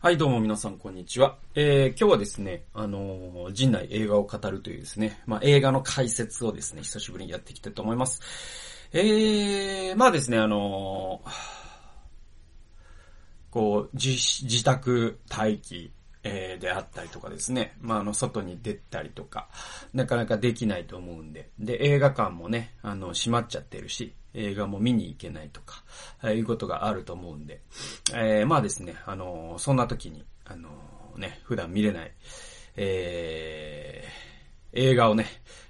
はい、どうも皆さん、こんにちは。えー、今日はですね、あのー、陣内映画を語るというですね、まあ、映画の解説をですね、久しぶりにやっていきたいと思います。えー、まあですね、あのー、こう、自、自宅待機、えー、であったりとかですね、まあ、あの、外に出たりとか、なかなかできないと思うんで、で、映画館もね、あの、閉まっちゃってるし、映画も見に行けないとか、えー、いうことがあると思うんで、えー、まあですね、あのー、そんな時に、あのー、ね、普段見れない、えー、映画をね、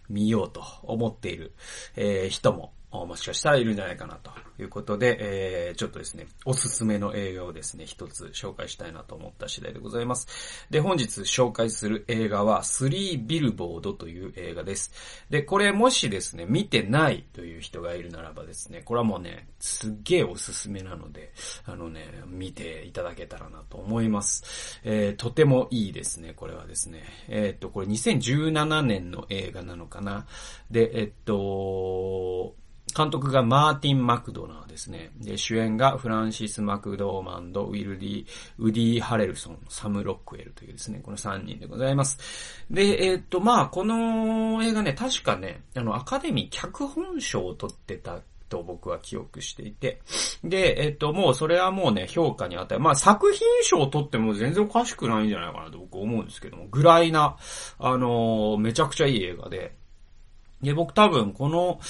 見ようと思っている、えー、人も、もしかしたらいるんじゃないかなということで、えー、ちょっとですね、おすすめの映画をですね、一つ紹介したいなと思った次第でございます。で、本日紹介する映画は、スリービルボードという映画です。で、これもしですね、見てないという人がいるならばですね、これはもうね、すっげえおすすめなので、あのね、見ていただけたらなと思います。えー、とてもいいですね、これはですね。えー、っと、これ2017年の映画なのかな。で、えっと、監督がマーティン・マクドナーですね。で、主演がフランシス・マクドーマンド、ウィルディ、ウディ・ハレルソン、サム・ロックウェルというですね、この3人でございます。で、えー、っと、まあ、この映画ね、確かね、あの、アカデミー脚本賞を取ってたと僕は記憶していて。で、えっと、もうそれはもうね、評価に与え、まあ作品賞を取っても全然おかしくないんじゃないかなと僕思うんですけども、ぐらいな、あのー、めちゃくちゃいい映画で、で、僕多分この、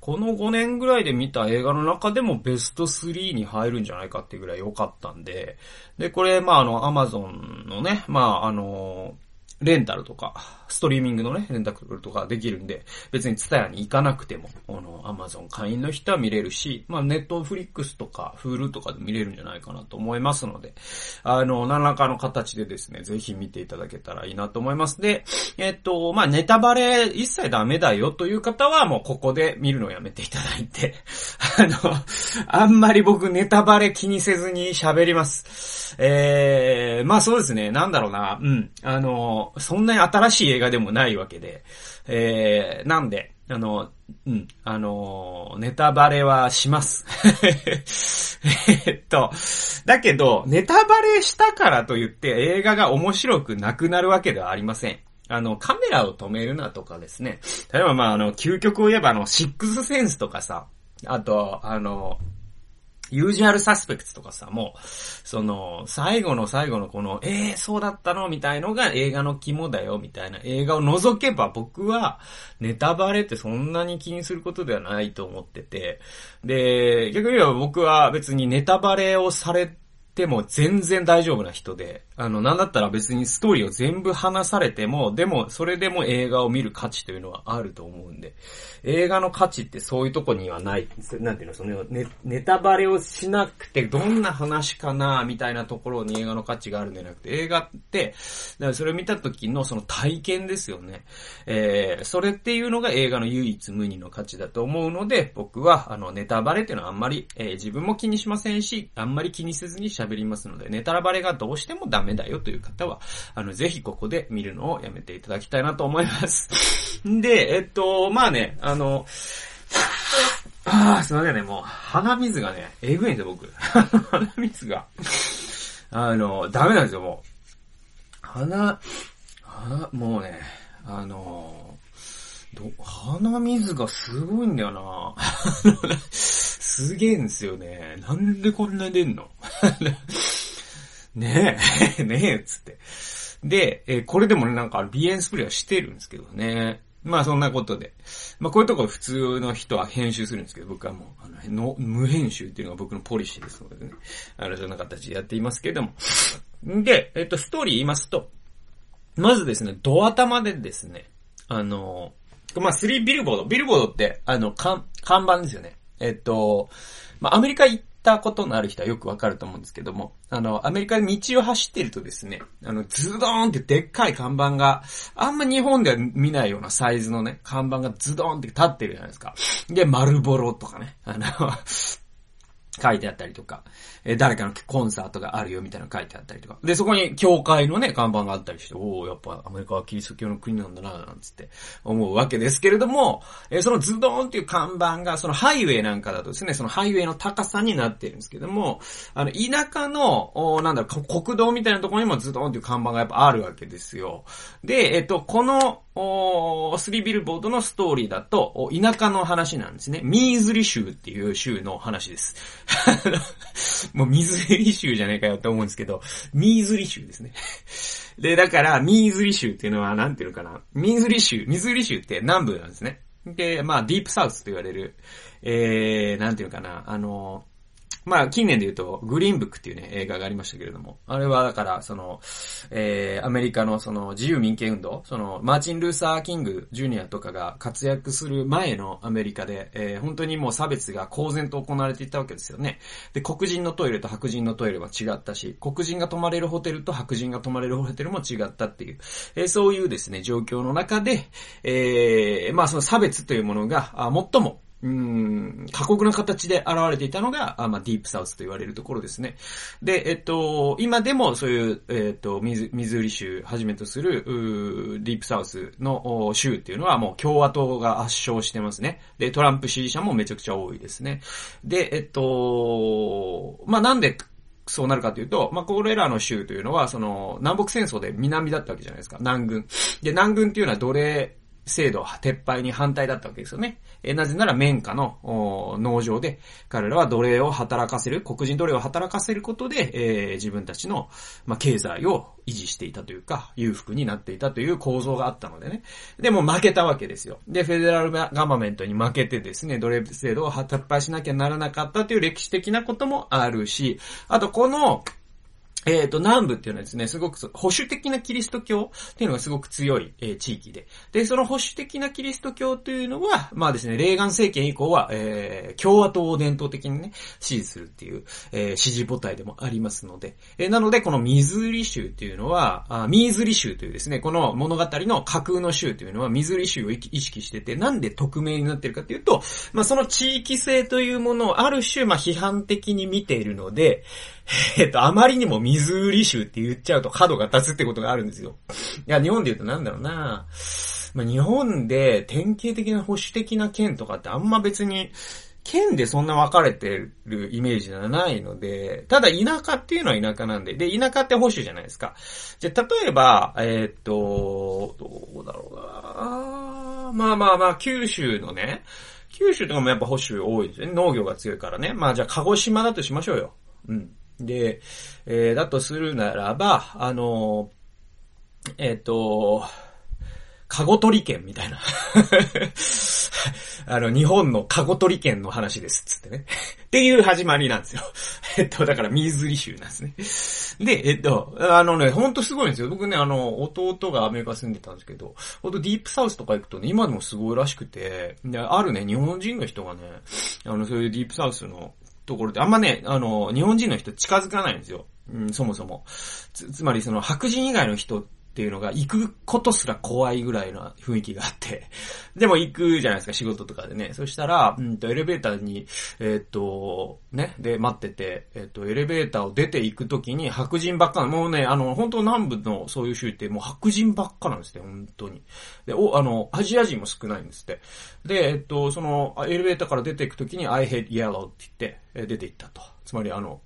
この5年ぐらいで見た映画の中でもベスト3に入るんじゃないかっていうぐらい良かったんで、で、これ、まあ、あの、アマゾンのね、まあ、あの、レンタルとか、ストリーミングのね、レンタルとかできるんで、別にツタヤに行かなくても、あの、アマゾン会員の人は見れるし、まあ、ネットフリックスとか、フールとかで見れるんじゃないかなと思いますので、あの、何らかの形でですね、ぜひ見ていただけたらいいなと思います。で、えっと、まあ、ネタバレ一切ダメだよという方は、もうここで見るのやめていただいて、あの、あんまり僕ネタバレ気にせずに喋ります。えー、まあそうですね、なんだろうな、うん、あの、そんなに新しい映画でもないわけで、えー、なんで、あの、うん、あの、ネタバレはします。えっと、だけど、ネタバレしたからといって映画が面白くなくなるわけではありません。あの、カメラを止めるなとかですね。例えばまあ、あの、究極を言えばあの、シックスセンスとかさ、あと、あの、ユージュアルサスペクツとかさ、もう、その、最後の最後のこの、えー、そうだったの？みたいのが映画の肝だよ、みたいな。映画を除けば僕は、ネタバレってそんなに気にすることではないと思ってて、で、逆に言えば僕は別にネタバレをされても全然大丈夫な人で、あの、なんだったら別にストーリーを全部話されても、でも、それでも映画を見る価値というのはあると思うんで、映画の価値ってそういうとこにはない、なんていうの、そのネ、ネタバレをしなくて、どんな話かな、みたいなところに映画の価値があるんじゃなくて、映画って、だからそれを見た時のその体験ですよね。えー、それっていうのが映画の唯一無二の価値だと思うので、僕は、あの、ネタバレっていうのはあんまり、えー、自分も気にしませんし、あんまり気にせずに喋喋りますので、ネタバレがどうしてもダメだよという方は、あの、ぜひここで見るのをやめていただきたいなと思います。で、えっと、まあね、あの、ああ、すいませんね、もう、鼻水がね、えぐいんですよ、僕。鼻水が。あの、ダメなんですよ、もう。鼻、鼻、もうね、あの、鼻水がすごいんだよな すげえんですよね。なんでこんな出んの？ねえ、ねえ、つって。で、えー、これでもね、なんか鼻炎スプレーはしてるんですけどね。まあそんなことで。まあこういうとこ普通の人は編集するんですけど、僕はもう、あの、の無編集っていうのが僕のポリシーですのでね。あの、そんな形でやっていますけども。で、えっ、ー、と、ストーリー言いますと、まずですね、ドア玉でですね、あの、まあ、3ビルボード。ビルボードって、あの、看、看板ですよね。えっ、と、まあ、アメリカ行ったことのある人はよくわかると思うんですけども、あの、アメリカで道を走ってるとですね、あの、ズドーンってでっかい看板が、あんま日本では見ないようなサイズのね、看板がズドーンって立ってるじゃないですか。で、丸ボロとかね、あの書いてあったりとか、えー、誰かのコンサートがあるよみたいなの書いてあったりとか。で、そこに教会のね、看板があったりして、おおやっぱアメリカはキリスト教の国なんだな、なんつって思うわけですけれども、えー、そのズドーンっていう看板が、そのハイウェイなんかだとですね、そのハイウェイの高さになってるんですけども、あの、田舎の、おなんだろ、国道みたいなところにもズドーンっていう看板がやっぱあるわけですよ。で、えっ、と、この、スリービルボードのストーリーだと、田舎の話なんですね。ミーズリ州っていう州の話です。もう水り州じゃねえかよって思うんですけど、ミーズリ州ですね。で、だから、ミーズリ州っていうのは、なんていうのかな。ミーズリ州、ミズリ州って南部なんですね。で、まあ、ディープサウスと言われる、えー、なんていうのかな、あの、まあ、近年で言うと、グリーンブックっていうね、映画がありましたけれども、あれはだから、その、えー、アメリカのその自由民権運動、その、マーチン・ルーサー・キング・ジュニアとかが活躍する前のアメリカで、えー、本当にもう差別が公然と行われていたわけですよね。で、黒人のトイレと白人のトイレは違ったし、黒人が泊まれるホテルと白人が泊まれるホテルも違ったっていう、えー、そういうですね、状況の中で、えー、まあその差別というものが、あ最もうん、過酷な形で現れていたのが、あまあ、ディープサウスと言われるところですね。で、えっと、今でもそういう、えっと、ミズ、ミズーリ州はじめとする、ディープサウスの州っていうのはもう共和党が圧勝してますね。で、トランプ支持者もめちゃくちゃ多いですね。で、えっと、まあ、なんで、そうなるかというと、まあ、これらの州というのは、その、南北戦争で南だったわけじゃないですか。南軍。で、南軍っていうのは奴隷制度撤廃に反対だったわけですよね。えなぜなら綿花の農場で彼らは奴隷を働かせる、黒人奴隷を働かせることで、えー、自分たちの、まあ、経済を維持していたというか、裕福になっていたという構造があったのでね。でも負けたわけですよ。で、フェデラルガバメントに負けてですね、奴隷制度を撤廃しなきゃならなかったという歴史的なこともあるし、あとこの、えっ、と、南部っていうのはですね、すごく保守的なキリスト教っていうのがすごく強い、えー、地域で。で、その保守的なキリスト教というのは、まあですね、レーガン政権以降は、えー、共和党を伝統的にね、支持するっていう、えー、支持母体でもありますので。えー、なので、このミズーリ州っていうのは、あミーズリ州というですね、この物語の架空の州というのは、ミズーリ州を意識してて、なんで匿名になってるかというと、まあその地域性というものをある種、まあ批判的に見ているので、えっと、あまりにも水売り州って言っちゃうと角が立つってことがあるんですよ。いや、日本で言うとなんだろうなまあ、日本で典型的な保守的な県とかってあんま別に、県でそんな分かれてるイメージがないので、ただ田舎っていうのは田舎なんで、で、田舎って保守じゃないですか。じゃ、例えば、えー、っと、どうだろうなまあまあまあ、九州のね、九州とかもやっぱ保守多いですね。農業が強いからね。まあじゃあ鹿児島だとしましょうよ。うん。で、えー、だとするならば、あの、えっ、ー、と、カゴ取り県みたいな あの、日本のカゴ取り県の話です、つってね っていう始まりなんですよ。えっと、だから水利州なんですね。で、えっと、あのね、ほんとすごいんですよ。僕ね、あの、弟がアメリカ住んでたんですけど、ほんとディープサウスとか行くとね、今でもすごいらしくて、で、あるね、日本人の人がね、あの、そういうディープサウスのところで、あんまね、あの、日本人の人近づかないんですよ。うん、そもそも。つ、つまりその白人以外の人っていうのが行くことすら怖いぐらいの雰囲気があって、でも行くじゃないですか、仕事とかでね。そしたら、うんと、エレベーターに、えー、っと、ね、で、待ってて、えー、っと、エレベーターを出て行くときに白人ばっかもうね、あの、本当南部のそういう州ってもう白人ばっかなんですね、本当に。で、お、あの、アジア人も少ないんですって。で、えっと、その、エレベーターから出ていくときに、I hate yellow って言って、出て行ったと。つまりあの、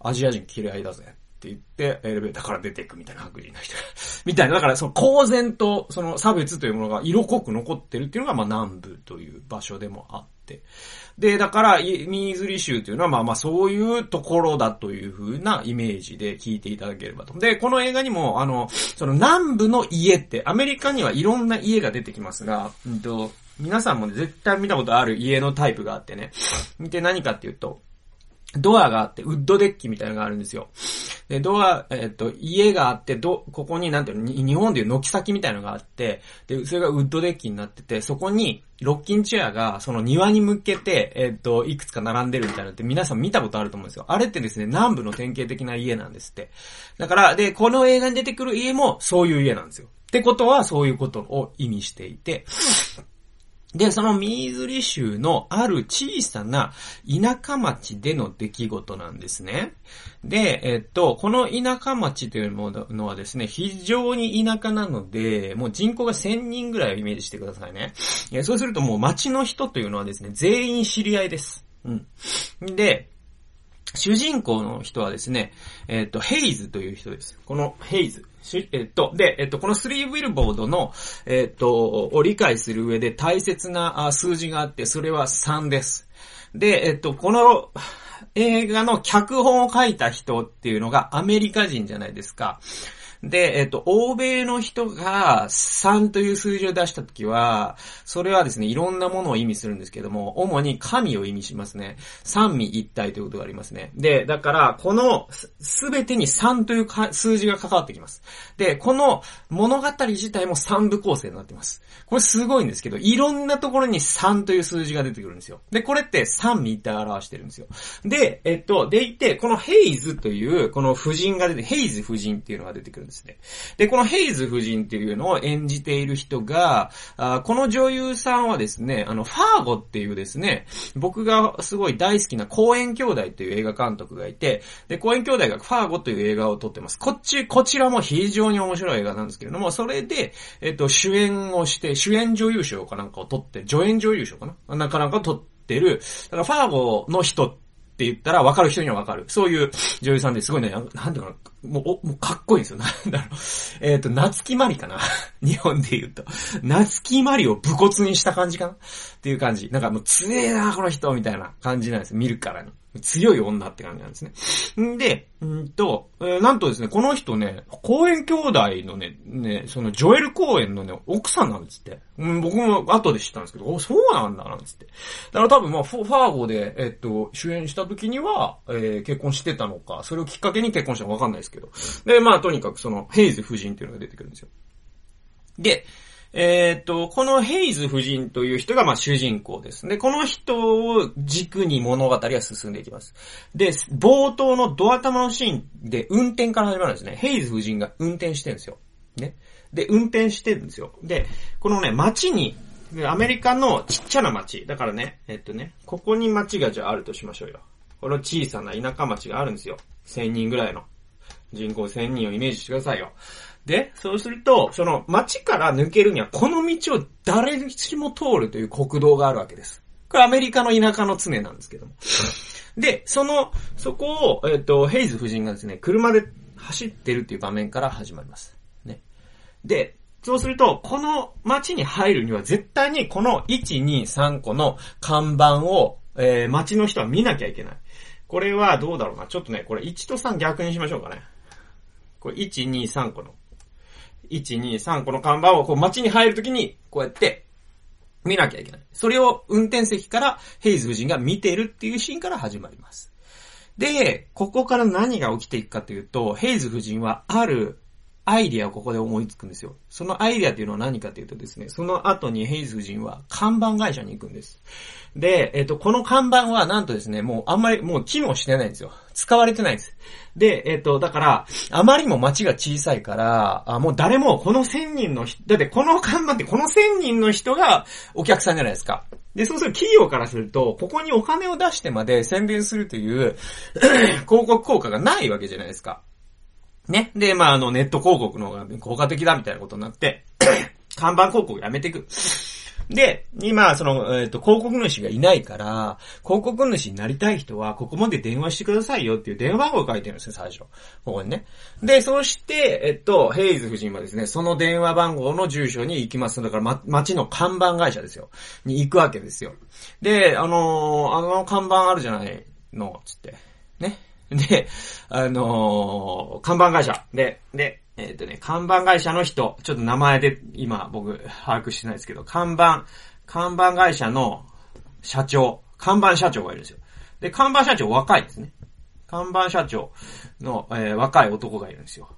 アジア人嫌いだぜ。って言って、エレベーターから出ていくみたいな白人の人が。みたいな。だからその公然とその差別というものが色濃く残ってるっていうのがまあ南部という場所でもあって。で、だから、ミーズリ州というのはまあまあそういうところだという風なイメージで聞いていただければと。で、この映画にもあの、その南部の家ってアメリカにはいろんな家が出てきますが、うんと、皆さんもね、絶対見たことある家のタイプがあってね。で、何かっていうと、ドアがあって、ウッドデッキみたいなのがあるんですよ。で、ドア、えっと、家があって、ど、ここになんていうの、日本でいう軒先みたいなのがあって、で、それがウッドデッキになってて、そこに、ロッキンチェアが、その庭に向けて、えっと、いくつか並んでるみたいなのって皆さん見たことあると思うんですよ。あれってですね、南部の典型的な家なんですって。だから、で、この映画に出てくる家も、そういう家なんですよ。ってことは、そういうことを意味していて、で、そのミーズリ州のある小さな田舎町での出来事なんですね。で、えっと、この田舎町というのはですね、非常に田舎なので、もう人口が1000人ぐらいをイメージしてくださいね。そうするともう町の人というのはですね、全員知り合いです。うん。で、主人公の人はですね、えっ、と、ヘイズという人です。このヘイズ。えっと、で、えっと、このスリービルボードの、えっと、を理解する上で大切な数字があって、それは3です。で、えっと、この映画の脚本を書いた人っていうのがアメリカ人じゃないですか。で、えっと、欧米の人が3という数字を出したときは、それはですね、いろんなものを意味するんですけども、主に神を意味しますね。三位一体ということがありますね。で、だから、このすべてに3という数字が関わってきます。で、この物語自体も3部構成になってます。これすごいんですけど、いろんなところに3という数字が出てくるんですよ。で、これって三位一体表してるんですよ。で、えっと、でいて、このヘイズという、この夫人が出て、ヘイズ夫人っていうのが出てくるんです。ですね。で、このヘイズ夫人っていうのを演じている人が、あこの女優さんはですね、あの、ファーゴっていうですね、僕がすごい大好きな公園兄弟という映画監督がいて、で、公園兄弟がファーゴという映画を撮ってます。こっち、こちらも非常に面白い映画なんですけれども、それで、えっと、主演をして、主演女優賞かなんかを撮って、助演女優賞かな？なかなか撮ってる、だからファーゴの人ってって言ったら分かる人には分かる。そういう女優さんですごいね、なんていう、もう、おもうかっこいいんですよ。なんだろう。えっ、ー、と、夏木マリかな 日本で言うと。夏木マリを武骨にした感じかなっていう感じ。なんかもうつえな、この人みたいな感じなんです見るからに。強い女って感じなんですね。んで、んと、えー、なんとですね、この人ね、公園兄弟のね、ね、そのジョエル公園のね、奥さんなんですって。うん、僕も後で知ったんですけど、お、そうなんだ、なんつって。だから多分まあ、ファーゴで、えっと、主演した時には、えー、結婚してたのか、それをきっかけに結婚したのかわかんないですけど。で、まあ、とにかくその、ヘイズ夫人っていうのが出てくるんですよ。で、えっ、と、このヘイズ夫人という人が、まあ、主人公です。で、この人を軸に物語は進んでいきます。で、冒頭のドア玉のシーンで運転から始まるんですね。ヘイズ夫人が運転してるんですよ。ね。で、運転してるんですよ。で、このね、街に、アメリカのちっちゃな街。だからね、えっとね、ここに街がじゃああるとしましょうよ。この小さな田舎町があるんですよ。1000人ぐらいの。人口1000人をイメージしてくださいよ。で、そうすると、その街から抜けるにはこの道を誰しも通るという国道があるわけです。これアメリカの田舎の常なんですけども。で、その、そこを、えっ、ー、と、ヘイズ夫人がですね、車で走ってるっていう場面から始まります。ね。で、そうすると、この街に入るには絶対にこの1、2、3個の看板を、えー、街の人は見なきゃいけない。これはどうだろうな。ちょっとね、これ1と3逆にしましょうかね。これ1、2、3個の1、2、3、この看板をこう街に入るときに、こうやって、見なきゃいけない。それを運転席からヘイズ夫人が見てるっていうシーンから始まります。で、ここから何が起きていくかというと、ヘイズ夫人はあるアイディアをここで思いつくんですよ。そのアイディアっていうのは何かというとですね、その後にヘイズ夫人は看板会社に行くんです。で、えっ、と、この看板はなんとですね、もうあんまりもう機能してないんですよ。使われてないんです。で、えっ、と、だから、あまりも街が小さいから、あもう誰もこの1000人の人、だってこの看板ってこの1000人の人がお客さんじゃないですか。で、そうすると企業からすると、ここにお金を出してまで宣伝するという 広告効果がないわけじゃないですか。ね。で、まあ、あの、ネット広告の方が効果的だみたいなことになって、看板広告やめていく。で、今、その、えっ、ー、と、広告主がいないから、広告主になりたい人は、ここまで電話してくださいよっていう電話番号を書いてるんですよ、最初。ここにね。で、そして、えっと、ヘイズ夫人はですね、その電話番号の住所に行きます。だから、ま、町の看板会社ですよ。に行くわけですよ。で、あのー、あの看板あるじゃないの、つって。ね。で、あのー、看板会社。で、で、えっ、ー、とね、看板会社の人、ちょっと名前で今僕把握してないですけど、看板、看板会社の社長、看板社長がいるんですよ。で、看板社長若いですね。看板社長の、えー、若い男がいるんですよ。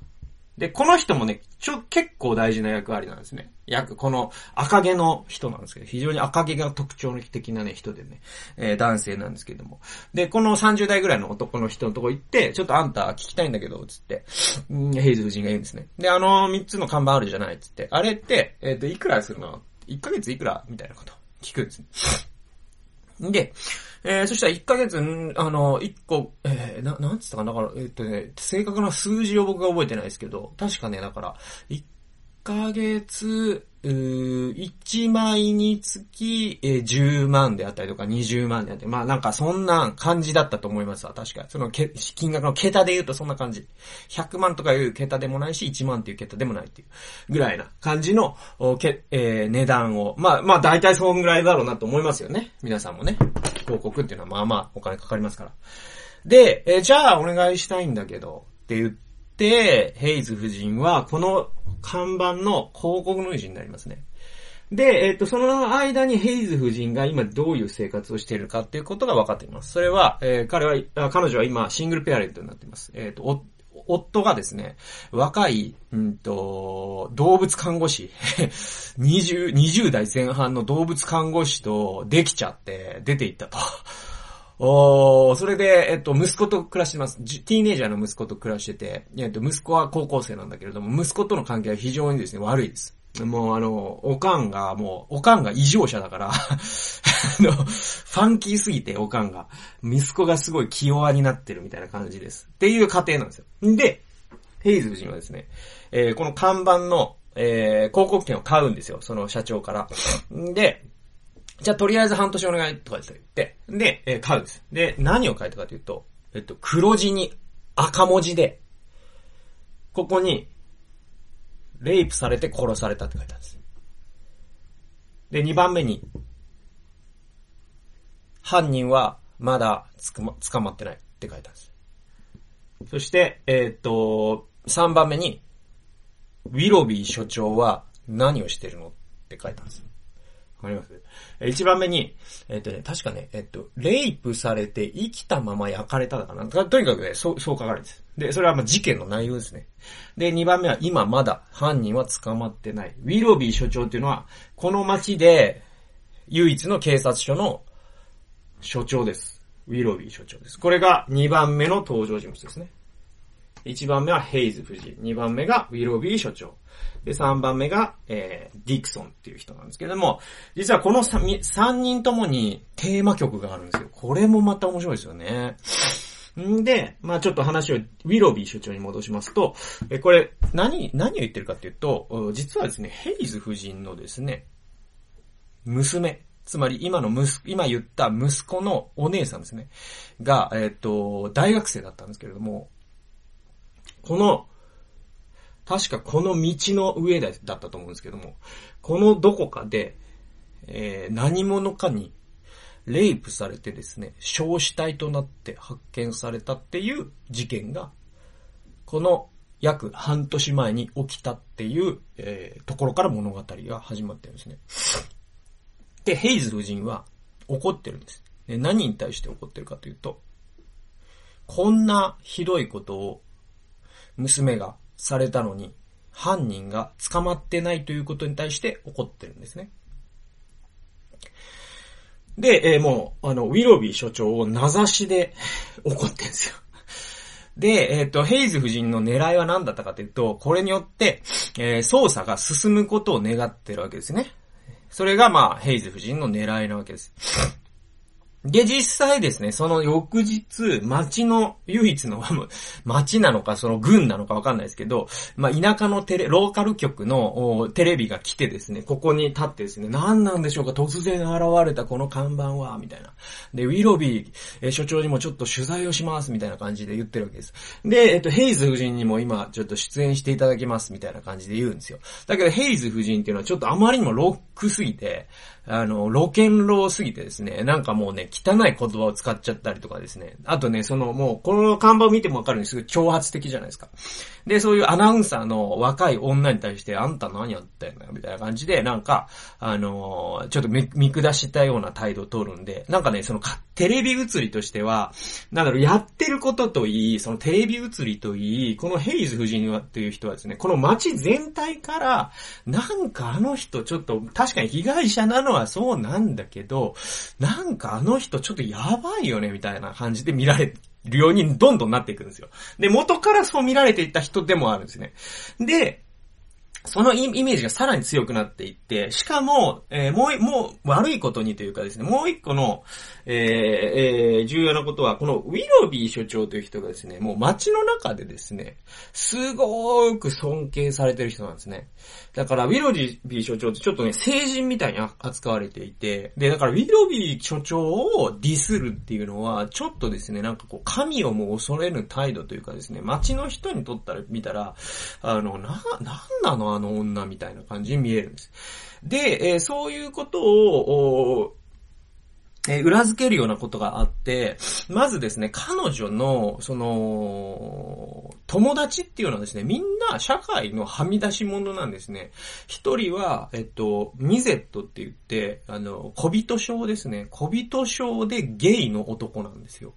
で、この人もね、ちょ、結構大事な役割なんですね。役、この赤毛の人なんですけど、非常に赤毛が特徴的なね、人でね、えー、男性なんですけども。で、この30代ぐらいの男の人のとこ行って、ちょっとあんた聞きたいんだけど、つって、んヘイズ夫人が言うんですね。で、あの3つの看板あるじゃない、つって、あれって、えっ、ー、と、いくらするの ?1 ヶ月いくら？みたいなこと。聞くんですね。で、えー、そしたら1ヶ月、あの、1個、えー、な、なんつったかな、だから、えっとね、正確な数字を僕が覚えてないですけど、確かね、だから、1ヶ月、1枚につき、えー10万であったりとか20万であったり、まあなんかそんな感じだったと思いますわ、確か。そのけ金額の桁で言うとそんな感じ。100万とかいう桁でもないし、1万っていう桁でもないっていうぐらいな感じの、おけえー値段を、まあまあ大体そんぐらいだろうなと思いますよね。皆さんもね。広告っていうのはまあまあお金かかりますから。で、えーじゃあお願いしたいんだけど、って言って、ヘイズ夫人は、この看板の広告の主になりますね。で、えっ、と、その間にヘイズ夫人が今どういう生活をしているかっていうことが分かっています。それは、えー彼は、彼女は今シングルペアレントになっています。えっ、と、夫がですね、若い、うんと、動物看護師、20、20代前半の動物看護師とできちゃって出て行ったと。おーそれで、えっと、息子と暮らしてます。ティーネイジャーの息子と暮らしてて、えっと、息子は高校生なんだけれども、息子との関係は非常にですね、悪いです。もうあの、おかんが、もう、おかんが異常者だから、あの、ファンキーすぎて、おかんが。息子がすごい気弱になってるみたいな感じです。っていう過程なんですよ。で、ヘイズ夫人はですね、えーこの看板の、えー広告券を買うんですよ。その社長から。で、じゃあとりあえず半年お願いとか言って、で、えー買うんです。で、何を書いたかというと、えっと、黒字に赤文字で、ここに、レイプされて殺されたって書いてあるんです。で、2番目に、犯人はまだつくま、捕まってないって書いてあるんです。そして、えーっと、3番目に、ウィロビー所長は何をしてるのって書いてあるんです。わります？一番目に、えっ、とね、確かね、えっ、と、レイプされて生きたまま焼かれただかな。とにかくね、そう、そう書かれてるで。それはまあ事件の内容ですね。で、二番目は今まだ犯人は捕まってない。ウィロビー所長っていうのは、この町で唯一の警察署の所長です。ウィロビー所長です。これが2番目の登場人物ですね。1番目はヘイズ夫人。2番目がウィロビー所長。で、3番目が、えー、ディクソンっていう人なんですけども、実はこの 3, 3人ともにテーマ曲があるんですよ。これもまた面白いですよね。んで、まあちょっと話をウィロビー所長に戻しますと、え、これ、何、何を言ってるかっていうと、実はですね、ヘイズ夫人のですね、娘、つまり今の息子、今言った息子のお姉さんですね、が、えっ、と、大学生だったんですけれども、この、確かこの道の上だったと思うんですけども、このどこかで、えー何者かにレイプされてですね、焼死体となって発見されたっていう事件が、この約半年前に起きたっていう、えーところから物語が始まってるんですね。で、ヘイズ夫人は怒ってるんです。で何に対して怒ってるかというと、こんなひどいことを娘がされたのに、犯人が捕まってないということに対して怒ってるんですね。で、えーもう、あの、ウィロビー所長を名指しで怒ってるんですよ。で、えっ、と、ヘイズ夫人の狙いは何だったかというと、これによって、えー捜査が進むことを願ってるわけですね。それが、まあ、ヘイズ夫人の狙いなわけです。で、実際ですね、その翌日、町の唯一の、町なのか、その郡なのかわかんないですけど、まあ、田舎のテレ、ローカル局のテレビが来てですね、ここに立ってですね、何なんでしょうか、突然現れたこの看板は、みたいな。で、ウィロビー、えー所長にもちょっと取材をします、みたいな感じで言ってるわけです。で、えっと、ヘイズ夫人にも今、ちょっと出演していただきます、みたいな感じで言うんですよ。だけど、ヘイズ夫人っていうのはちょっとあまりにもロックすぎて、あの、ロケンローすぎてですね、なんかもうね、汚い言葉を使っちゃったりとかですね。あとね、そのもう、この看板を見てもわかるようにすぐ挑発的じゃないですか。で、そういうアナウンサーの若い女に対して、あんた何やってんのよ、みたいな感じで、なんか、あのーちょっと見見下したような態度を取るんで、なんかね、その、テレビ映りとしては、なんだろう、やってることといい、そのテレビ映りといい、このヘイズ夫人はっていう人はですね、この街全体から、なんかあの人ちょっと、確かに被害者なのはそうなんだけど、なんかあの人ちょっとやばいよね、みたいな感じで見られるようにどんどんなっていくんですよ。で、元からそう見られていた人でもあるんですね。で、そのイメージがさらに強くなっていって、しかも、えー、もう、もう、悪いことにというかですね、もう一個の、えー、えー、重要なことは、このウィロビー所長という人がですね、もう街の中でですね、すごーく尊敬されてる人なんですね。だから、ウィロビー所長ってちょっとね、成人みたいに扱われていて、で、だから、ウィロビー所長をディスるっていうのは、ちょっとですね、なんかこう、神をも恐れぬ態度というかですね、街の人にとったら、見たら、あの、な、なんなの？あの女みたいな感じに見えるんです。で、えー、そういうことを、えー、裏付けるようなことがあって、まずですね、彼女の、その、友達っていうのはですね、みんな社会のはみ出し者なんですね。一人は、えっと、ミゼットって言って、あの、小人症ですね。小人症でゲイの男なんですよ。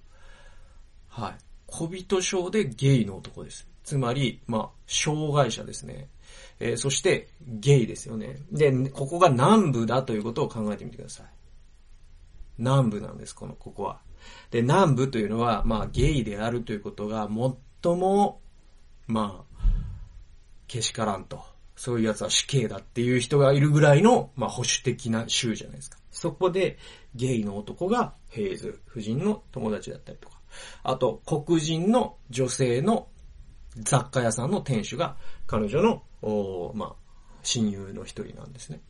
はい。小人症でゲイの男です。つまり、まあ、障害者ですね。えー、そして、ゲイですよね。で、ここが南部だということを考えてみてください。南部なんです、この、ここは。で、南部というのは、まあ、ゲイであるということが、最も、まあ、けしからんと。そういう奴は死刑だっていう人がいるぐらいの、まあ、保守的な州じゃないですか。そこで、ゲイの男がヘイズ夫人の友達だったりとか。あと、黒人の女性の雑貨屋さんの店主が彼女の、おまあ、親友の一人なんですね。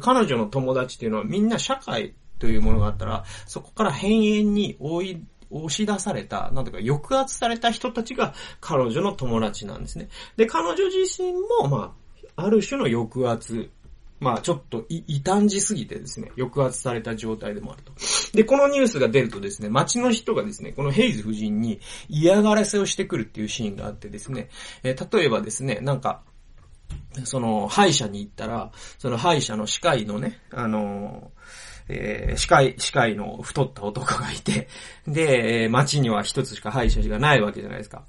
彼女の友達っていうのはみんな社会というものがあったら、そこから変縁に追い、押し出された、なんとか抑圧された人たちが彼女の友達なんですね。で、彼女自身も、まあ、ある種の抑圧まあちょっと異端児すぎてですね、抑圧された状態でもあると。で、このニュースが出るとですね、街の人がですね、このヘイズ夫人に嫌がらせをしてくるっていうシーンがあってですね、えー、例えばですね、なんか、その、歯医者に行ったら、その歯医者の歯科医のね、あのえー、歯科医、歯科医の太った男がいて、で、街には一つしか歯医者がないわけじゃないですか。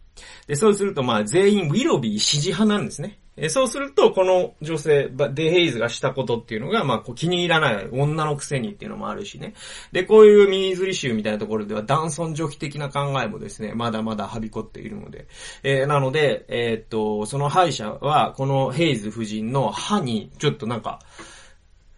で、そうするとまあ全員ウィロビー支持派なんですね。えそうすると、この女性、デヘイズがしたことっていうのが、まあ、こう気に入らない女のくせにっていうのもあるしね。で、こういうミニズリ州みたいなところでは、男尊女卑的な考えもですね、まだまだはびこっているので。えー、なので、えー、っと、その敗者は、このヘイズ夫人の歯に、ちょっとなんか、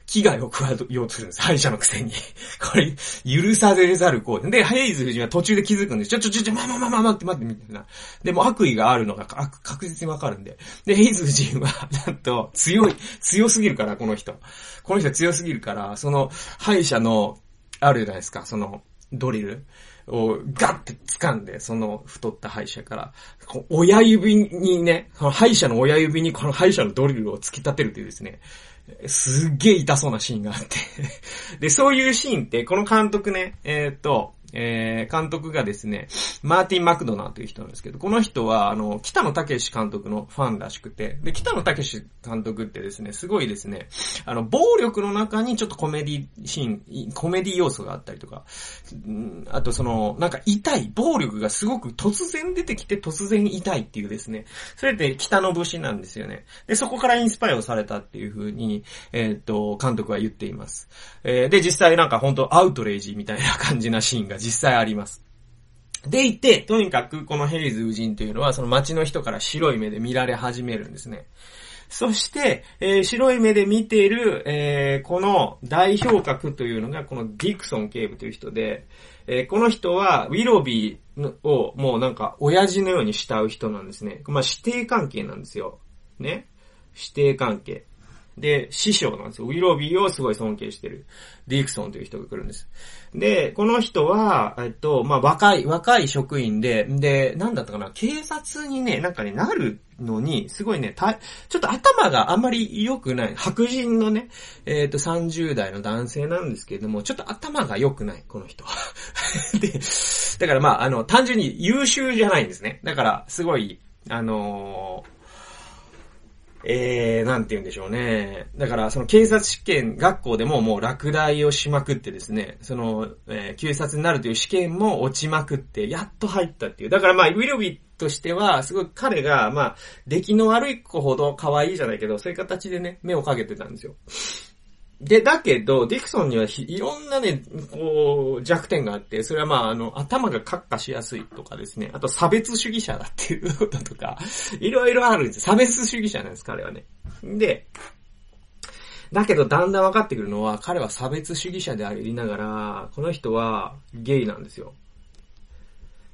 危害を加えようとするんです。敗者のくせに。これ、許されざるこうで、ヘイズ夫人は途中で気づくんです。ちょ、ちょ、ちょ、ちょ、まあ、まあ、まあ、まあ、待って、待って、みたいな。でも悪意があるのが確実にわかるんで。で、ヘイズ夫人は、なんと、強い、強すぎるから、この人。この人強すぎるから、その、敗者の、あるじゃないですか、その、ドリル。をガッて掴んで、その太った歯医者から、親指にね、歯医者の親指にこの歯医者のドリルを突き立てるというですね、すっげえ痛そうなシーンがあってで、そういうシーンって、この監督ね、えー、っと、えー、監督がですね、マーティン・マクドナーという人なんですけど、この人は、あの、北野武監督のファンらしくて、で、北野武監督ってですね、すごいですね、あの、暴力の中にちょっとコメディシーン、コメディ要素があったりとか、あとその、なんか痛い、暴力がすごく突然出てきて突然痛いっていうですね、それって北の節なんですよね。で、そこからインスパイをされたっていう風に、えー、っと、監督は言っています。えー、で、実際なんか本当アウトレイジみたいな感じなシーンが実際あります。でいて、とにかくこのヘイズ夫人というのはその街の人から白い目で見られ始めるんですね。そして、えー、白い目で見ている、えー、この代表格というのがこのディクソン警部という人で、えー、この人はウィロビーをもうなんか親父のように慕う人なんですね。まあ、指定関係なんですよ。ね。指定関係。で、師匠なんですよ。ウィロビーをすごい尊敬してる。ディクソンという人が来るんです。で、この人は、えっと、まあ、若い、若い職員で、で、なんだったかな、警察にね、なんかね、なるのに、すごいね、た、ちょっと頭があんまり良くない、白人のね、えっと、30代の男性なんですけれども、ちょっと頭が良くない、この人は。で、だからまあ、あの、単純に優秀じゃないんですね。だから、すごい、あのーえー、なんて言うんでしょうね。だから、その警察試験学校でももう落第をしまくってですね、その、えー、警察になるという試験も落ちまくって、やっと入ったっていう。だからまあ、ウィルビーとしては、すごい彼が、まあ、出来の悪い子ほど可愛いじゃないけど、そういう形でね、目をかけてたんですよ。で、だけど、ディクソンにはいろんなね、こう、弱点があって、それはまあ、あの、頭が活化しやすいとかですね、あと差別主義者だっていうこととか、いろいろあるんです。差別主義者なんです、彼はね。で、だけどだんだん分かってくるのは、彼は差別主義者でありながら、この人はゲイなんですよ。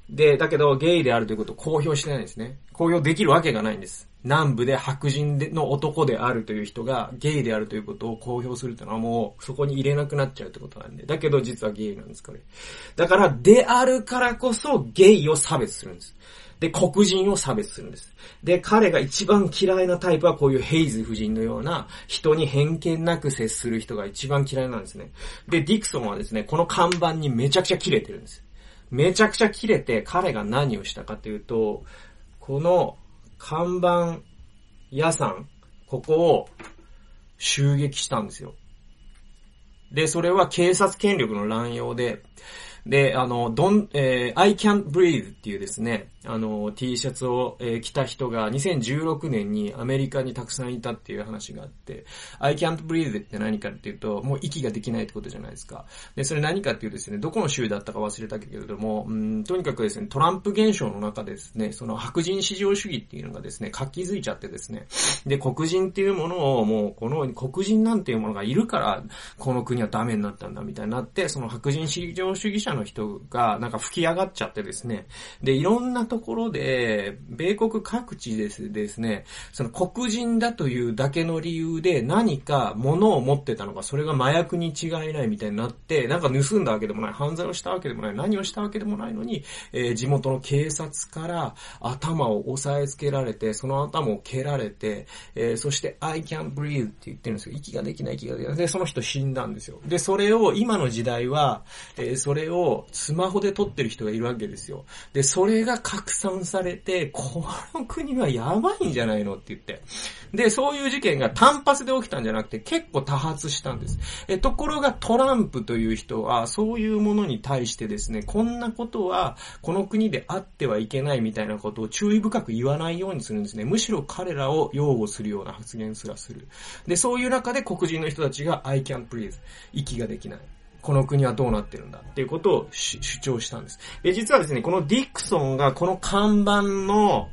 で、だけどゲイであるということを公表してないんですね。公表できるわけがないんです。南部で白人の男であるという人がゲイであるということを公表するというのはもうそこに入れなくなっちゃうってことなんで。だけど実はゲイなんです、これ。だから、であるからこそゲイを差別するんです。で、黒人を差別するんです。で、彼が一番嫌いなタイプはこういうヘイズ夫人のような人に偏見なく接する人が一番嫌いなんですね。で、ディクソンはですね、この看板にめちゃくちゃ切れてるんです。めちゃくちゃ切れて彼が何をしたかというと、この看板屋さん、ここを襲撃したんですよ。で、それは警察権力の乱用で、で、あの、どん、えー、I can't breathe っていうですね、あの、T シャツを、えー、着た人が2016年にアメリカにたくさんいたっていう話があって、I can't breathe って何かっていうと、もう息ができないってことじゃないですか。で、それ何かっていうですね、どこの州だったか忘れたけれども、うん、とにかくですね、トランプ現象の中でですね、その白人至上主義っていうのがですね、活気づいちゃってですね、で、黒人っていうものをもう、この黒人なんていうものがいるから、この国はダメになったんだみたいになって、その白人至上主義者の人がなんか吹き上がっちゃってですね、で、いろんなところで、米国各地ですですね、その黒人だというだけの理由で何か物を持ってたのか、それが麻薬に違いないみたいになって、なんか盗んだわけでもない、犯罪をしたわけでもない、何をしたわけでもないのに、えー、地元の警察から頭を押さえつけられて、その頭を蹴られて、えー、そして I can breathe って言ってるんですよ。息ができない、息ができない。で、その人死んだんですよ。で、それを今の時代は、えー、それをスマホで撮ってる人がいるわけですよ。で、それが拡散されて、この国はやばいんじゃないのって言って。で、そういう事件が単発で起きたんじゃなくて結構多発したんです。え、ところがトランプという人は、そういうものに対してですね、こんなことはこの国であってはいけないみたいなことを注意深く言わないようにするんですね。むしろ彼らを擁護するような発言すらする。で、そういう中で黒人の人たちが I can't breathe 息ができない。この国はどうなってるんだっていうことを主張したんです。で、実はですね、このディクソンがこの看板の、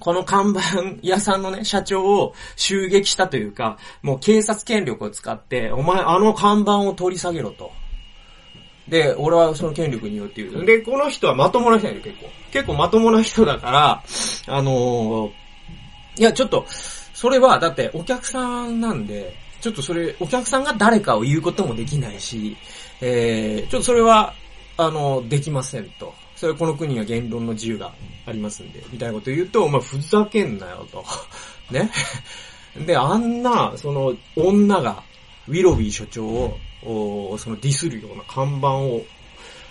この看板屋さんのね、社長を襲撃したというか、もう警察権力を使って、お前あの看板を取り下げろと。で、俺はその権力によって言う。で、この人はまともな人だよ、結構。結構まともな人だから、あのー、いや、ちょっと、それは、だってお客さんなんで、ちょっとそれ、お客さんが誰かを言うこともできないし、えー、ちょっとそれは、あの、できませんと。それこの国は言論の自由がありますんで、みたいなこと言うと、お前ふざけんなよと。ね。で、あんな、その、女が、ウィロビー所長を、そのディスるような看板を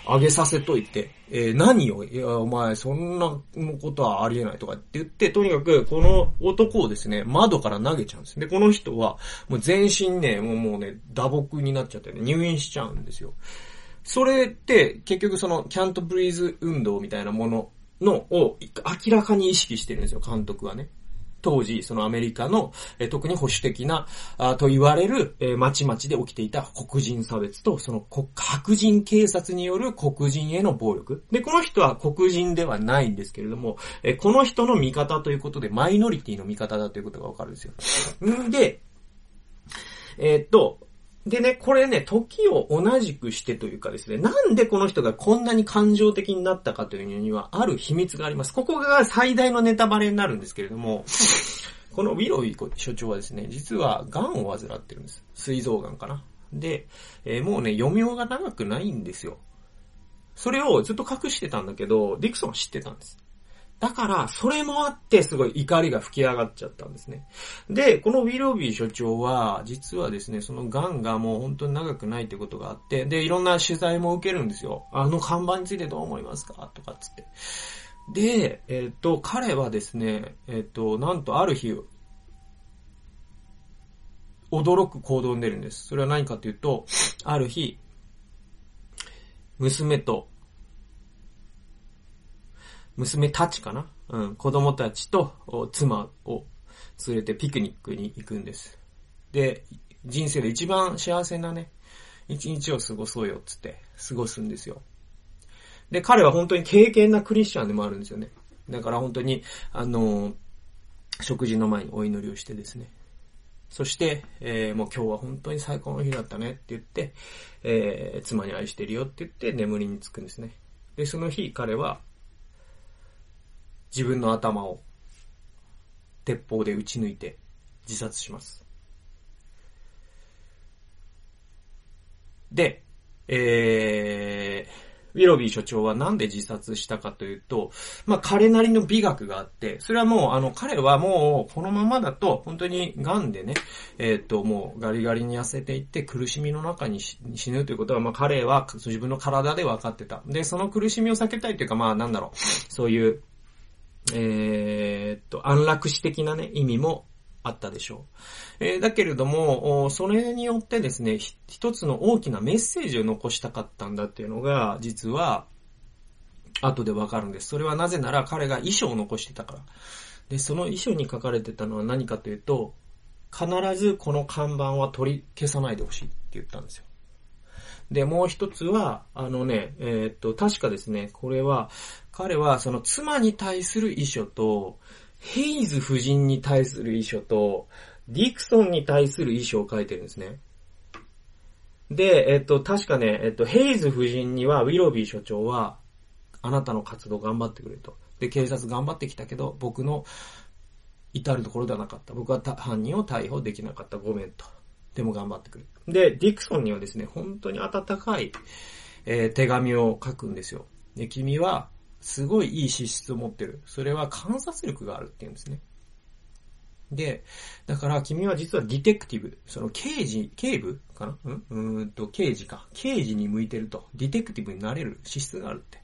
上げさせといて、えー、何を、いや、お前、そんなことはありえないとかって言って、とにかく、この男をですね、窓から投げちゃうんです。で、この人は、もう全身ね、もうもうね、打撲になっちゃってね、入院しちゃうんですよ。それって、結局その、キャントブリーズ運動みたいなもののを明らかに意識してるんですよ、監督はね。当時、そのアメリカの、えー、特に保守的な、あと言われる、えー、町々で起きていた黒人差別と、その白人警察による黒人への暴力。で、この人は黒人ではないんですけれども、えー、この人の味方ということで、マイノリティの味方だということがわかるんですよ。んで、えー、っと、でね、これね、時を同じくしてというかですね、なんでこの人がこんなに感情的になったかというには、ある秘密があります。ここが最大のネタバレになるんですけれども、このウィロイ所長はですね、実は癌を患ってるんです。膵臓癌かな。で、えー、もうね、余命が長くないんですよ。それをずっと隠してたんだけど、ディクソンは知ってたんです。だから、それもあって、すごい怒りが吹き上がっちゃったんですね。で、このウィロビー所長は、実はですね、その癌がもう本当に長くないってことがあって、で、いろんな取材も受けるんですよ。あの看板についてどう思いますかとかっつって。で、えっ、ー、と、彼はですね、えっ、ー、と、なんとある日、驚く行動に出るんです。それは何かというと、ある日、娘と娘たちかな？うん、子供たちと妻を連れてピクニックに行くんです。で、人生で一番幸せなね、一日を過ごそうよっつって過ごすんですよ。で、彼は本当に敬虔なクリスチャンでもあるんですよね。だから本当に、あの、食事の前にお祈りをしてですね。そして、えー、もう今日は本当に最高の日だったねって言って、えー、妻に愛してるよって言って眠りにつくんですね。で、その日彼は、自分の頭を鉄砲で撃ち抜いて自殺します。で、えー、ウィロビー所長はなんで自殺したかというと、まあ彼なりの美学があって、それはもうあの彼はもうこのままだと本当に癌でね、えっ、ともうガリガリに痩せていって苦しみの中に死ぬということはまあ彼は自分の体で分かってた。で、その苦しみを避けたいというかまあなんだろう、そういう、えっ、と安楽死的なね意味もあったでしょう。えー、だけれども、それによってですね、一つの大きなメッセージを残したかったんだっていうのが、実は、後でわかるんです。それはなぜなら彼が遺書を残してたから。で、その遺書に書かれてたのは何かというと、必ずこの看板は取り消さないでほしいって言ったんですよ。で、もう一つは、あのね、えー、っと、確かですね、これは、彼はその妻に対する遺書と、ヘイズ夫人に対する遺書と、ディクソンに対する遺書を書いてるんですね。で、えっと、確かね、えっと、ヘイズ夫人には、ウィロビー所長は、あなたの活動頑張ってくれと。で、警察頑張ってきたけど、僕の至るところではなかった。僕は犯人を逮捕できなかった。ごめんと。でも頑張ってくれ。で、ディクソンにはですね、本当に温かい、えー、手紙を書くんですよ。で、君は、すごいいい資質を持ってる。それは観察力があるっていうんですね。で、だから君は実はディテクティブ、その刑事、警部かな？うん？うんと、刑事か。刑事に向いてると。ディテクティブになれる資質があるって。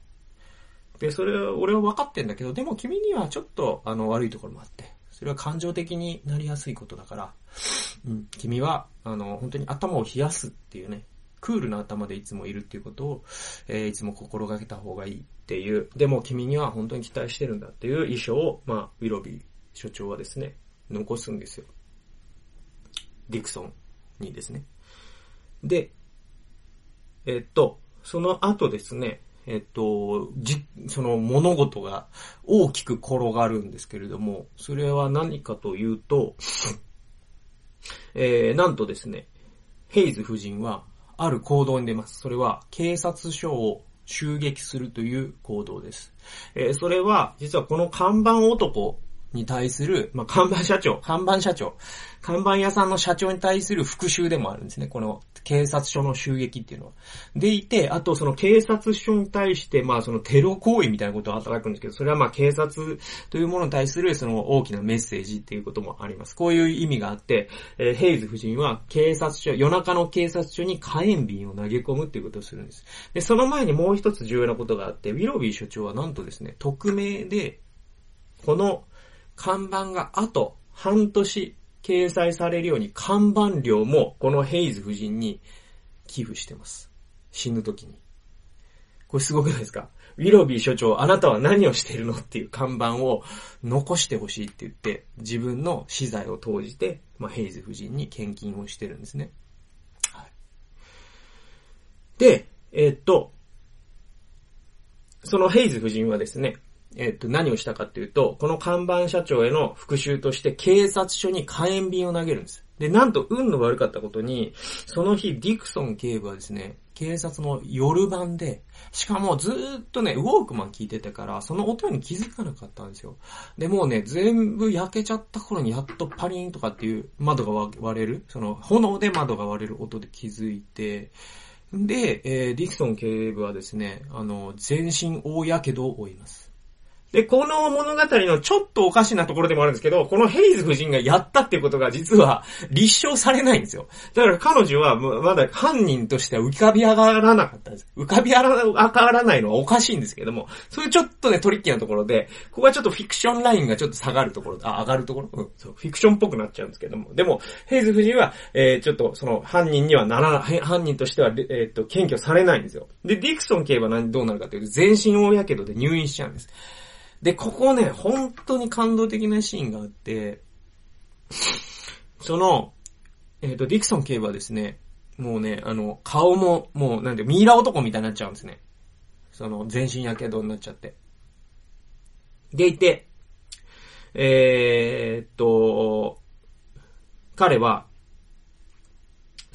で、それは、俺は分かってんだけど、でも君にはちょっと、あの、悪いところもあって。それは感情的になりやすいことだから、うん、君は、あの、本当に頭を冷やすっていうね、クールな頭でいつもいるっていうことを、えー、いつも心がけた方がいいっていう、でも君には本当に期待してるんだっていう衣装を、まあ、ウィロビー所長はですね、残すんですよ。ディクソンにですね。で、えっと、その後ですね、えっと、じ、その物事が大きく転がるんですけれども、それは何かというと、えー、なんとですね、ヘイズ夫人は、ある行動に出ます。それは、警察署を襲撃するという行動です。えー、それは、実はこの看板男に対する、まあ、看板社長、看板社長、看板屋さんの社長に対する復讐でもあるんですね。この警察署の襲撃っていうのは。でいて、あとその警察署に対して、まあそのテロ行為みたいなことを働くんですけど、それはまあ警察というものに対するその大きなメッセージっていうこともあります。こういう意味があって、えー、ヘイズ夫人は警察署、夜中の警察署に火炎瓶を投げ込むっていうことをするんです。で、その前にもう一つ重要なことがあって、ウィロビー所長はなんとですね、匿名で、この看板があと半年掲載されるように看板料もこのヘイズ夫人に寄付してます。死ぬ時に。これすごくないですか？ウィロビー所長、あなたは何をしてるのっていう看板を残してほしいって言って、自分の資材を投じて、まあ、ヘイズ夫人に献金をしてるんですね。はい、で、えー、っと、そのヘイズ夫人はですね、えっと、何をしたかっていうと、この看板社長への復讐として警察署に火炎瓶を投げるんです。で、なんと運の悪かったことに、その日ディクソン警部はですね、警察の夜番で、しかもずーっとね、ウォークマン聞いてたから、その音に気づかなかったんですよ。で、もうね、全部焼けちゃった頃にやっとパリンとかっていう窓が割れる、その炎で窓が割れる音で気づいて、で、えー、ディクソン警部はですね、あの、全身大火傷を負います。で、この物語のちょっとおかしなところでもあるんですけど、このヘイズ夫人がやったっていうことが実は立証されないんですよ。だから彼女はまだ犯人としては浮かび上がらなかったんです。浮かび上がらないのはおかしいんですけども、そういうちょっとね、トリッキーなところで、ここはちょっとフィクションラインがちょっと下がるところ、あ、上がるところ？うん、そう、フィクションっぽくなっちゃうんですけども。でも、ヘイズ夫人は、えー、ちょっとその犯人にはならない、犯人としては、えー、っと、検挙されないんですよ。で、ディクソン系は何、どうなるかというと、全身大やけどで入院しちゃうんです。で、ここね、本当に感動的なシーンがあって、その、えっ、と、ディクソン警部はですね、もうね、あの、顔も、もう、なんで、ミイラ男みたいになっちゃうんですね。その、全身やけどになっちゃって。でいて、えー、っと、彼は、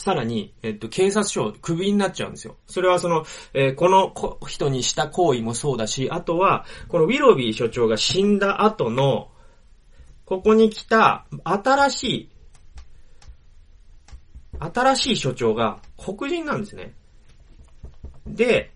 さらに、えっと、警察署、クビになっちゃうんですよ。それはその、えー、この人にした行為もそうだし、あとは、このウィロビー所長が死んだ後の、ここに来た、新しい、新しい所長が黒人なんですね。で、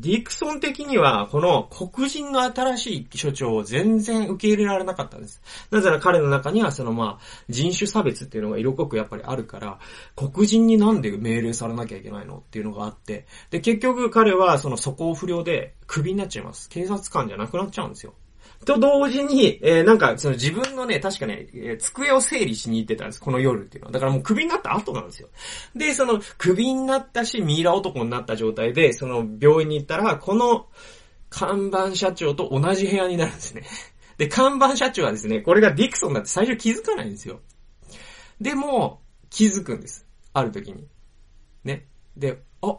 ディクソン的には、この黒人の新しい所長を全然受け入れられなかったんです。なぜなら彼の中には、そのまあ、人種差別っていうのが色濃くやっぱりあるから、黒人になんで命令されなきゃいけないのっていうのがあって、で、結局彼はその素行不良でクビになっちゃいます。警察官じゃなくなっちゃうんですよ。と同時に、えー、なんか、その自分のね、確かね、えー、机を整理しに行ってたんです。この夜っていうのは。だからもう首になった後なんですよ。で、その、首になったし、ミイラ男になった状態で、その、病院に行ったら、この、看板社長と同じ部屋になるんですね。で、看板社長はですね、これがディクソンだって最初気づかないんですよ。でも、気づくんです。ある時に。ね。で、あ、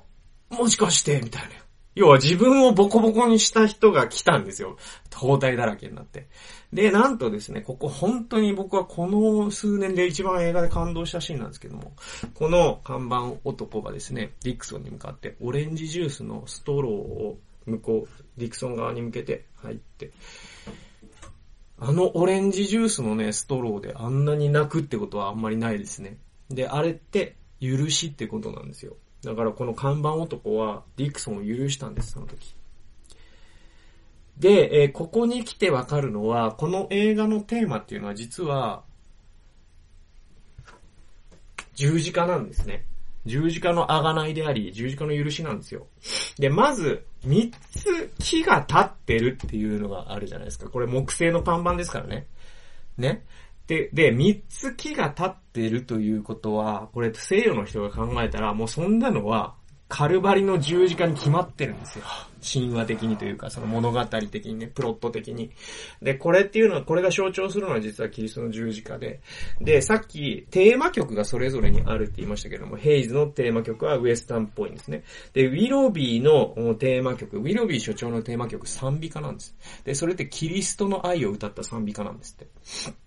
もしかして、みたいな。要は自分をボコボコにした人が来たんですよ。包帯だらけになって。で、なんとですね、ここ本当に僕はこの数年で一番映画で感動したシーンなんですけども、この看板男がですね、ディクソンに向かってオレンジジュースのストローを向こう、ディクソン側に向けて入って、あのオレンジジュースのね、ストローであんなに泣くってことはあんまりないですね。で、あれって許しってことなんですよ。だからこの看板男はディクソンを許したんです、その時。で、えー、ここに来てわかるのは、この映画のテーマっていうのは実は、十字架なんですね。十字架の贖いであり、十字架の許しなんですよ。で、まず、三つ木が立ってるっていうのがあるじゃないですか。これ木製の看板ですからね。ね。で、で、三つ木が立ってるということは、これ西洋の人が考えたら、もうそんなのは、カルバリの十字架に決まってるんですよ。神話的にというか、その物語的にね、プロット的に。で、これっていうのは、これが象徴するのは実はキリストの十字架で。で、さっき、テーマ曲がそれぞれにあるって言いましたけども、ヘイズのテーマ曲はウエスタンっぽいんですね。で、ウィロビーのテーマ曲、ウィロビー所長のテーマ曲、賛美歌なんです。で、それってキリストの愛を歌った賛美歌なんですって。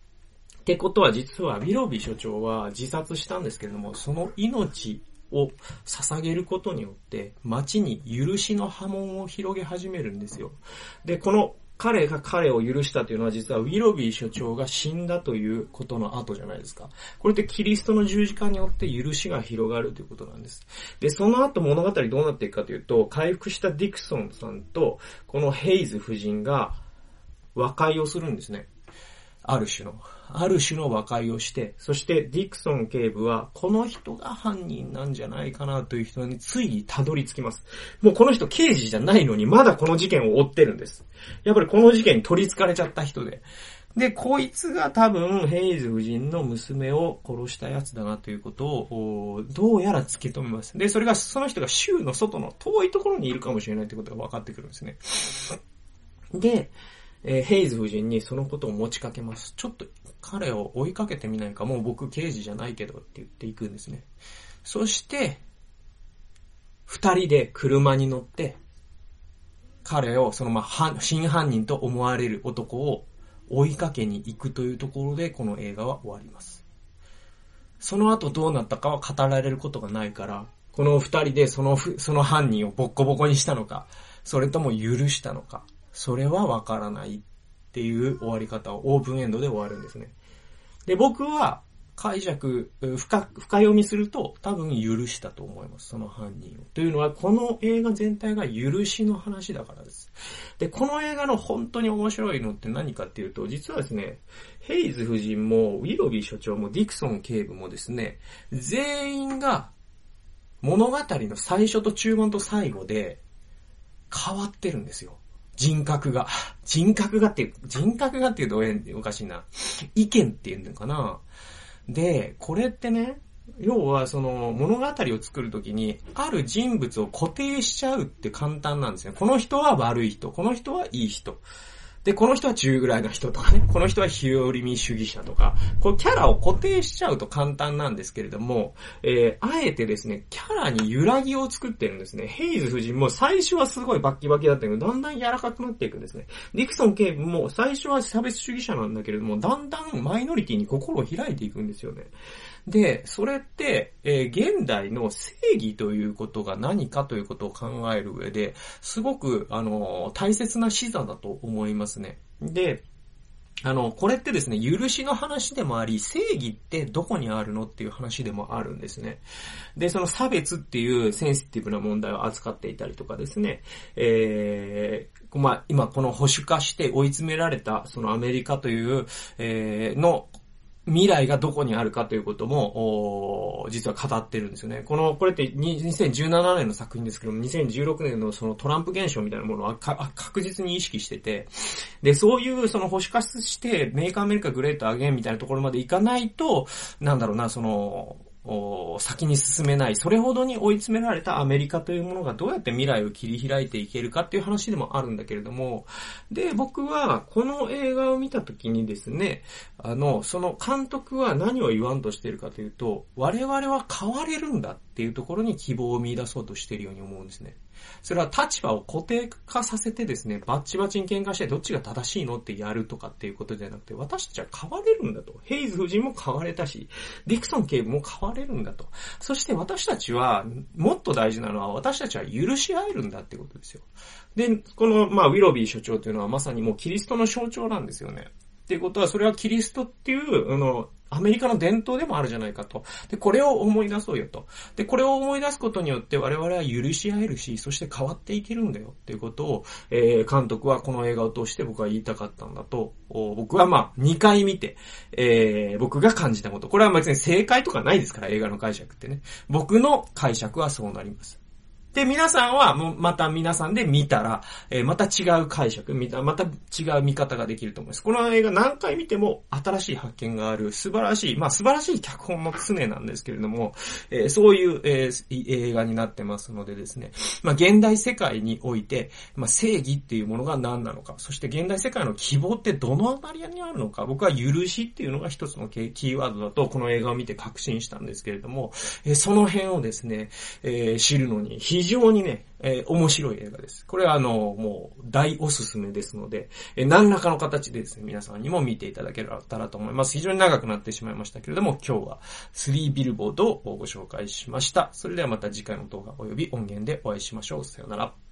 ってことは実は、ウィロビー所長は自殺したんですけれども、その命を捧げることによって、街に許しの波紋を広げ始めるんですよ。で、この彼が彼を許したというのは実はウィロビー所長が死んだということの後じゃないですか。これってキリストの十字架によって許しが広がるということなんです。で、その後物語どうなっていくかというと、回復したディクソンさんと、このヘイズ夫人が和解をするんですね。ある種の。ある種の和解をして、そしてディクソン警部は、この人が犯人なんじゃないかなという人についにたどり着きます。もうこの人刑事じゃないのに、まだこの事件を追ってるんです。やっぱりこの事件に取り憑かれちゃった人で。で、こいつが多分、ヘイズ夫人の娘を殺したやつだなということを、どうやら突き止めます。で、それが、その人が州の外の遠いところにいるかもしれないということが分かってくるんですね。で、えー、ヘイズ夫人にそのことを持ちかけます。ちょっと彼を追いかけてみないか、もう僕刑事じゃないけどって言っていくんですね。そして、二人で車に乗って、彼を、そのまあ、真犯人と思われる男を追いかけに行くというところで、この映画は終わります。その後どうなったかは語られることがないから、この二人でその、その犯人をボッコボコにしたのか、それとも許したのか、それはわからないっていう終わり方をオープンエンドで終わるんですね。で、僕は解釈、深、深読みすると多分許したと思います。その犯人を。というのは、この映画全体が許しの話だからです。で、この映画の本当に面白いのって何かっていうと、実はですね、ヘイズ夫人も、ウィロビー所長も、ディクソン警部もですね、全員が物語の最初と中盤と最後で変わってるんですよ。人格が。人格がって、人格がっていうとおかしいな。意見っていうのかな。で、これってね、要はその物語を作るときに、ある人物を固定しちゃうって簡単なんですね。この人は悪い人、この人はいい人。で、この人は中ぐらいの人とかね、この人は日和見主義者とか、こうキャラを固定しちゃうと簡単なんですけれども、えー、あえてですね、キャラに揺らぎを作ってるんですね。ヘイズ夫人も最初はすごいバッキバキだったけど、だんだん柔らかくなっていくんですね。ディクソン警部も最初は差別主義者なんだけれども、だんだんマイノリティに心を開いていくんですよね。で、それって、えー、現代の正義ということが何かということを考える上で、すごく、あの、大切な視座だと思いますね。で、あの、これってですね、許しの話でもあり、正義ってどこにあるのっていう話でもあるんですね。で、その差別っていうセンシティブな問題を扱っていたりとかですね、えー、まあ、今この保守化して追い詰められた、そのアメリカという、えー、の未来がどこにあるかということも、実は語ってるんですよね。この、これって2017年の作品ですけども、2016年のそのトランプ現象みたいなものは確実に意識してて、で、そういうその保守化して Make America Great Again みたいなところまで行かないと、なんだろうな、その、先に進めない、それほどに追い詰められたアメリカというものがどうやって未来を切り開いていけるかっていう話でもあるんだけれども、で、僕はこの映画を見た時にですね、あの、その監督は何を言わんとしてるかというと、我々は変われるんだっていうところに希望を見出そうとしてるように思うんですね。それは立場を固定化させてですね、バッチバチに喧嘩してどっちが正しいのってやるとかっていうことじゃなくて、私たちは変われるんだと。ヘイズ夫人も変われたし、ディクソン警部も変われるんだと。そして私たちは、もっと大事なのは私たちは許し合えるんだってことですよ。で、この、まあ、ウィロビー所長というのはまさにもうキリストの象徴なんですよね。っていうことは、それはキリストっていう、あの、アメリカの伝統でもあるじゃないかと。で、これを思い出そうよと。で、これを思い出すことによって我々は許し合えるし、そして変わっていけるんだよっていうことを、えー、監督はこの映画を通して僕は言いたかったんだと、僕はまあ、2回見て、えー、僕が感じたこと。これは別に正解とかないですから、映画の解釈ってね。僕の解釈はそうなります。で、皆さんは、また皆さんで見たら、えー、また違う解釈、また違う見方ができると思います。この映画何回見ても新しい発見がある、素晴らしい、まあ素晴らしい脚本の常なんですけれども、えー、そういう、えー、映画になってますのでですね、まあ現代世界において、まあ正義っていうものが何なのか、そして現代世界の希望ってどのあたりにあるのか、僕は許しっていうのが一つのキーワードだと、この映画を見て確信したんですけれども、えー、その辺をですね、えー、知るのに非常にね、えー、面白い映画です。これはあの、もう大おすすめですので、えー、何らかの形でですね、皆さんにも見ていただけたらと思います。非常に長くなってしまいましたけれども、今日は3ビルボードをご紹介しました。それではまた次回の動画及び音源でお会いしましょう。さよなら。